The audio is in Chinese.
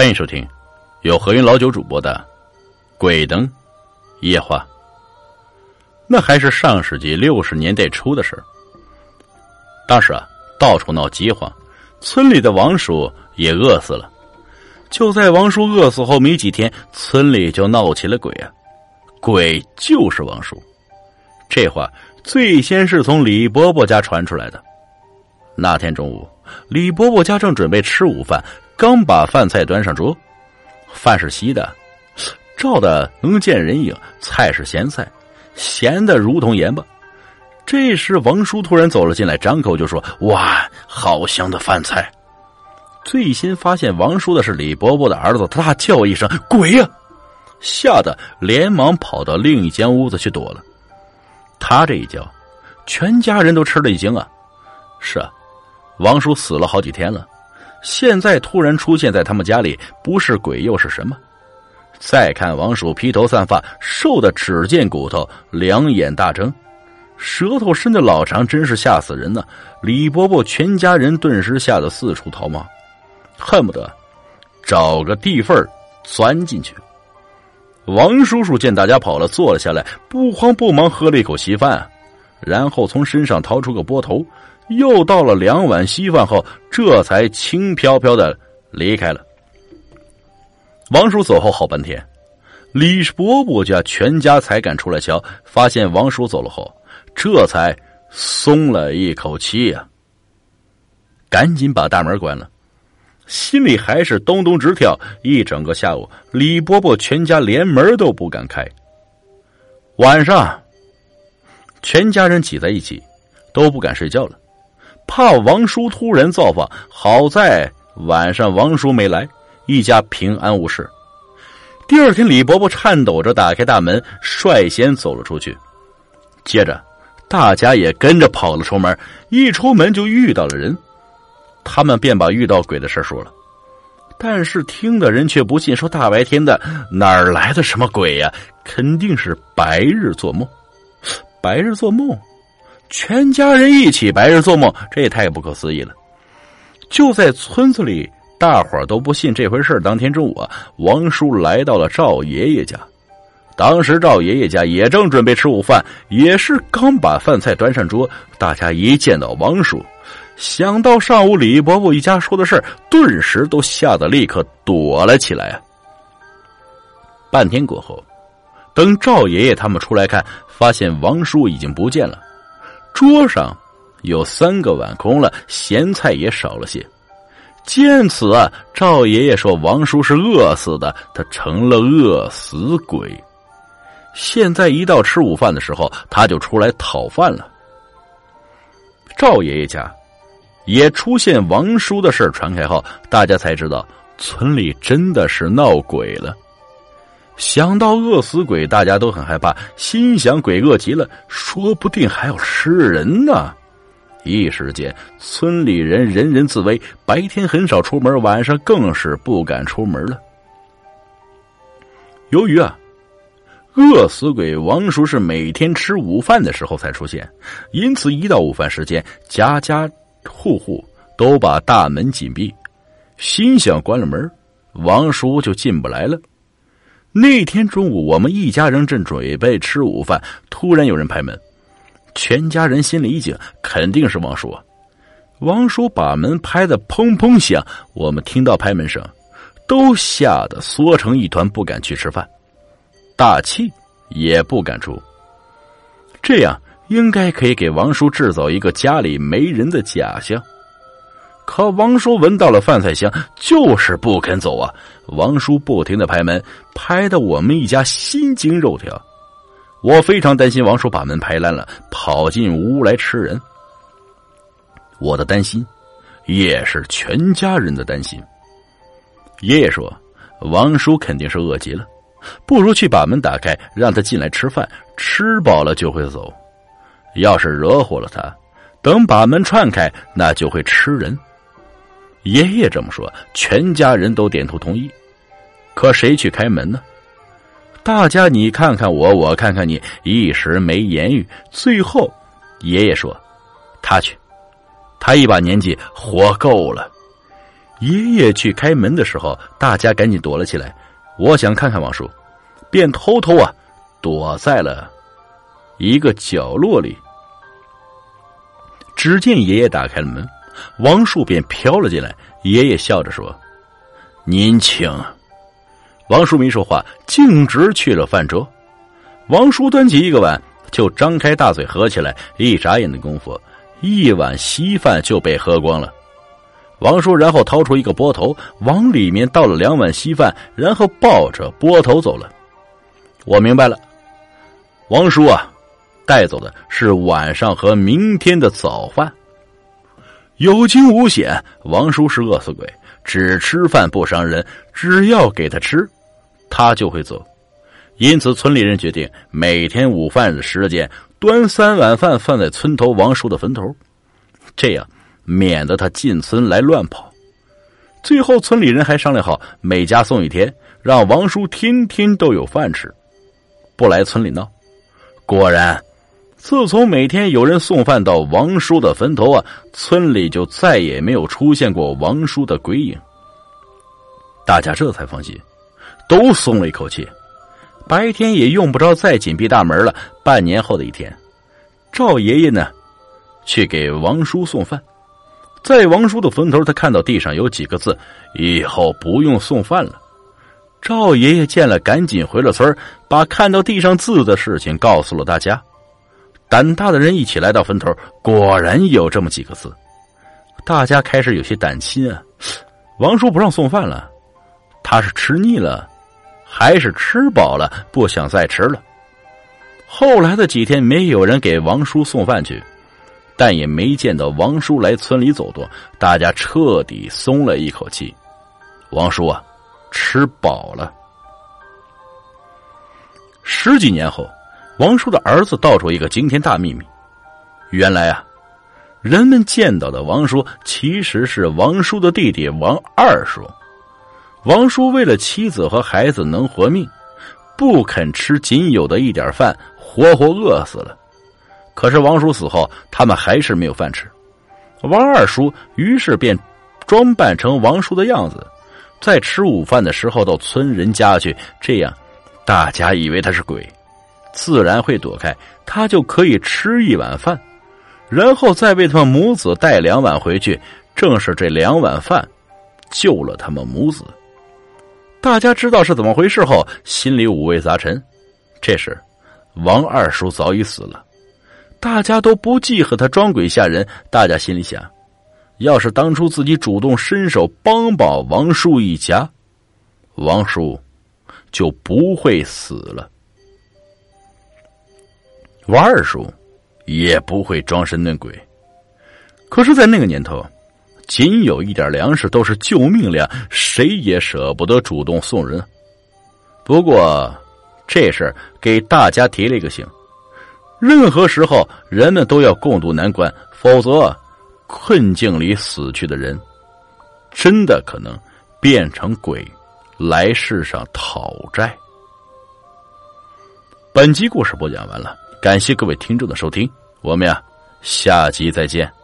欢迎收听由何云老九主播的《鬼灯夜话》。那还是上世纪六十年代初的事儿。当时啊，到处闹饥荒，村里的王叔也饿死了。就在王叔饿死后没几天，村里就闹起了鬼啊！鬼就是王叔。这话最先是从李伯伯家传出来的。那天中午，李伯伯家正准备吃午饭。刚把饭菜端上桌，饭是稀的，照的能见人影；菜是咸菜，咸的如同盐巴。这时，王叔突然走了进来，张口就说：“哇，好香的饭菜！”最先发现王叔的是李伯伯的儿子，他大叫一声：“鬼呀！”吓得连忙跑到另一间屋子去躲了。他这一叫，全家人都吃了一惊啊！是啊，王叔死了好几天了。现在突然出现在他们家里，不是鬼又是什么？再看王叔披头散发，瘦的只见骨头，两眼大睁，舌头伸的老长，真是吓死人呢！李伯伯全家人顿时吓得四处逃亡，恨不得找个地缝钻进去。王叔叔见大家跑了，坐了下来，不慌不忙喝了一口稀饭，然后从身上掏出个钵头。又倒了两碗稀饭后，这才轻飘飘的离开了。王叔走后好半天，李伯伯家全家才敢出来瞧，发现王叔走了后，这才松了一口气呀。赶紧把大门关了，心里还是咚咚直跳。一整个下午，李伯伯全家连门都不敢开。晚上，全家人挤在一起，都不敢睡觉了。怕王叔突然造访，好在晚上王叔没来，一家平安无事。第二天，李伯伯颤抖着打开大门，率先走了出去。接着，大家也跟着跑了出门。一出门就遇到了人，他们便把遇到鬼的事说了。但是听的人却不信，说大白天的哪儿来的什么鬼呀？肯定是白日做梦。白日做梦。全家人一起白日做梦，这也太不可思议了。就在村子里，大伙儿都不信这回事当天中午啊，王叔来到了赵爷爷家。当时赵爷爷家也正准备吃午饭，也是刚把饭菜端上桌。大家一见到王叔，想到上午李伯伯一家说的事顿时都吓得立刻躲了起来啊。半天过后，等赵爷爷他们出来看，发现王叔已经不见了。桌上有三个碗空了，咸菜也少了些。见此啊，赵爷爷说：“王叔是饿死的，他成了饿死鬼。现在一到吃午饭的时候，他就出来讨饭了。”赵爷爷家也出现王叔的事传开后，大家才知道村里真的是闹鬼了。想到饿死鬼，大家都很害怕，心想鬼饿极了，说不定还要吃人呢。一时间，村里人人人自危，白天很少出门，晚上更是不敢出门了。由于啊，饿死鬼王叔是每天吃午饭的时候才出现，因此一到午饭时间，家家户户都把大门紧闭，心想关了门，王叔就进不来了。那天中午，我们一家人正准备吃午饭，突然有人拍门，全家人心里一惊，肯定是王叔。王叔把门拍的砰砰响，我们听到拍门声，都吓得缩成一团，不敢去吃饭，大气也不敢出。这样应该可以给王叔制造一个家里没人的假象。可王叔闻到了饭菜香，就是不肯走啊！王叔不停的拍门，拍的我们一家心惊肉跳。我非常担心王叔把门拍烂了，跑进屋来吃人。我的担心，也是全家人的担心。爷爷说，王叔肯定是饿极了，不如去把门打开，让他进来吃饭，吃饱了就会走。要是惹火了他，等把门串开，那就会吃人。爷爷这么说，全家人都点头同意。可谁去开门呢？大家你看看我，我看看你，一时没言语。最后，爷爷说：“他去，他一把年纪活够了。”爷爷去开门的时候，大家赶紧躲了起来。我想看看王叔，便偷偷啊躲在了一个角落里。只见爷爷打开了门，王叔便飘了进来。爷爷笑着说：“您请。”王叔没说话，径直去了饭桌。王叔端起一个碗，就张开大嘴喝起来。一眨眼的功夫，一碗稀饭就被喝光了。王叔然后掏出一个钵头，往里面倒了两碗稀饭，然后抱着钵头走了。我明白了，王叔啊，带走的是晚上和明天的早饭。有惊无险，王叔是饿死鬼，只吃饭不伤人，只要给他吃。他就会走，因此村里人决定每天午饭的时间端三碗饭放在村头王叔的坟头，这样免得他进村来乱跑。最后，村里人还商量好，每家送一天，让王叔天天都有饭吃，不来村里闹。果然，自从每天有人送饭到王叔的坟头啊，村里就再也没有出现过王叔的鬼影。大家这才放心。都松了一口气，白天也用不着再紧闭大门了。半年后的一天，赵爷爷呢，去给王叔送饭，在王叔的坟头，他看到地上有几个字：“以后不用送饭了。”赵爷爷见了，赶紧回了村把看到地上字的事情告诉了大家。胆大的人一起来到坟头，果然有这么几个字。大家开始有些胆心啊，王叔不让送饭了，他是吃腻了。还是吃饱了，不想再吃了。后来的几天，没有人给王叔送饭去，但也没见到王叔来村里走动，大家彻底松了一口气。王叔啊，吃饱了。十几年后，王叔的儿子道出一个惊天大秘密：原来啊，人们见到的王叔其实是王叔的弟弟王二叔。王叔为了妻子和孩子能活命，不肯吃仅有的一点饭，活活饿死了。可是王叔死后，他们还是没有饭吃。王二叔于是便装扮成王叔的样子，在吃午饭的时候到村人家去，这样大家以为他是鬼，自然会躲开，他就可以吃一碗饭，然后再为他们母子带两碗回去。正是这两碗饭，救了他们母子。大家知道是怎么回事后，心里五味杂陈。这时，王二叔早已死了，大家都不记恨他装鬼吓人。大家心里想：要是当初自己主动伸手帮帮王叔一家，王叔就不会死了，王二叔也不会装神弄鬼。可是，在那个年头。仅有一点粮食都是救命粮，谁也舍不得主动送人。不过，这事给大家提了一个醒：任何时候，人们都要共度难关，否则，困境里死去的人，真的可能变成鬼，来世上讨债。本集故事播讲完了，感谢各位听众的收听，我们呀，下集再见。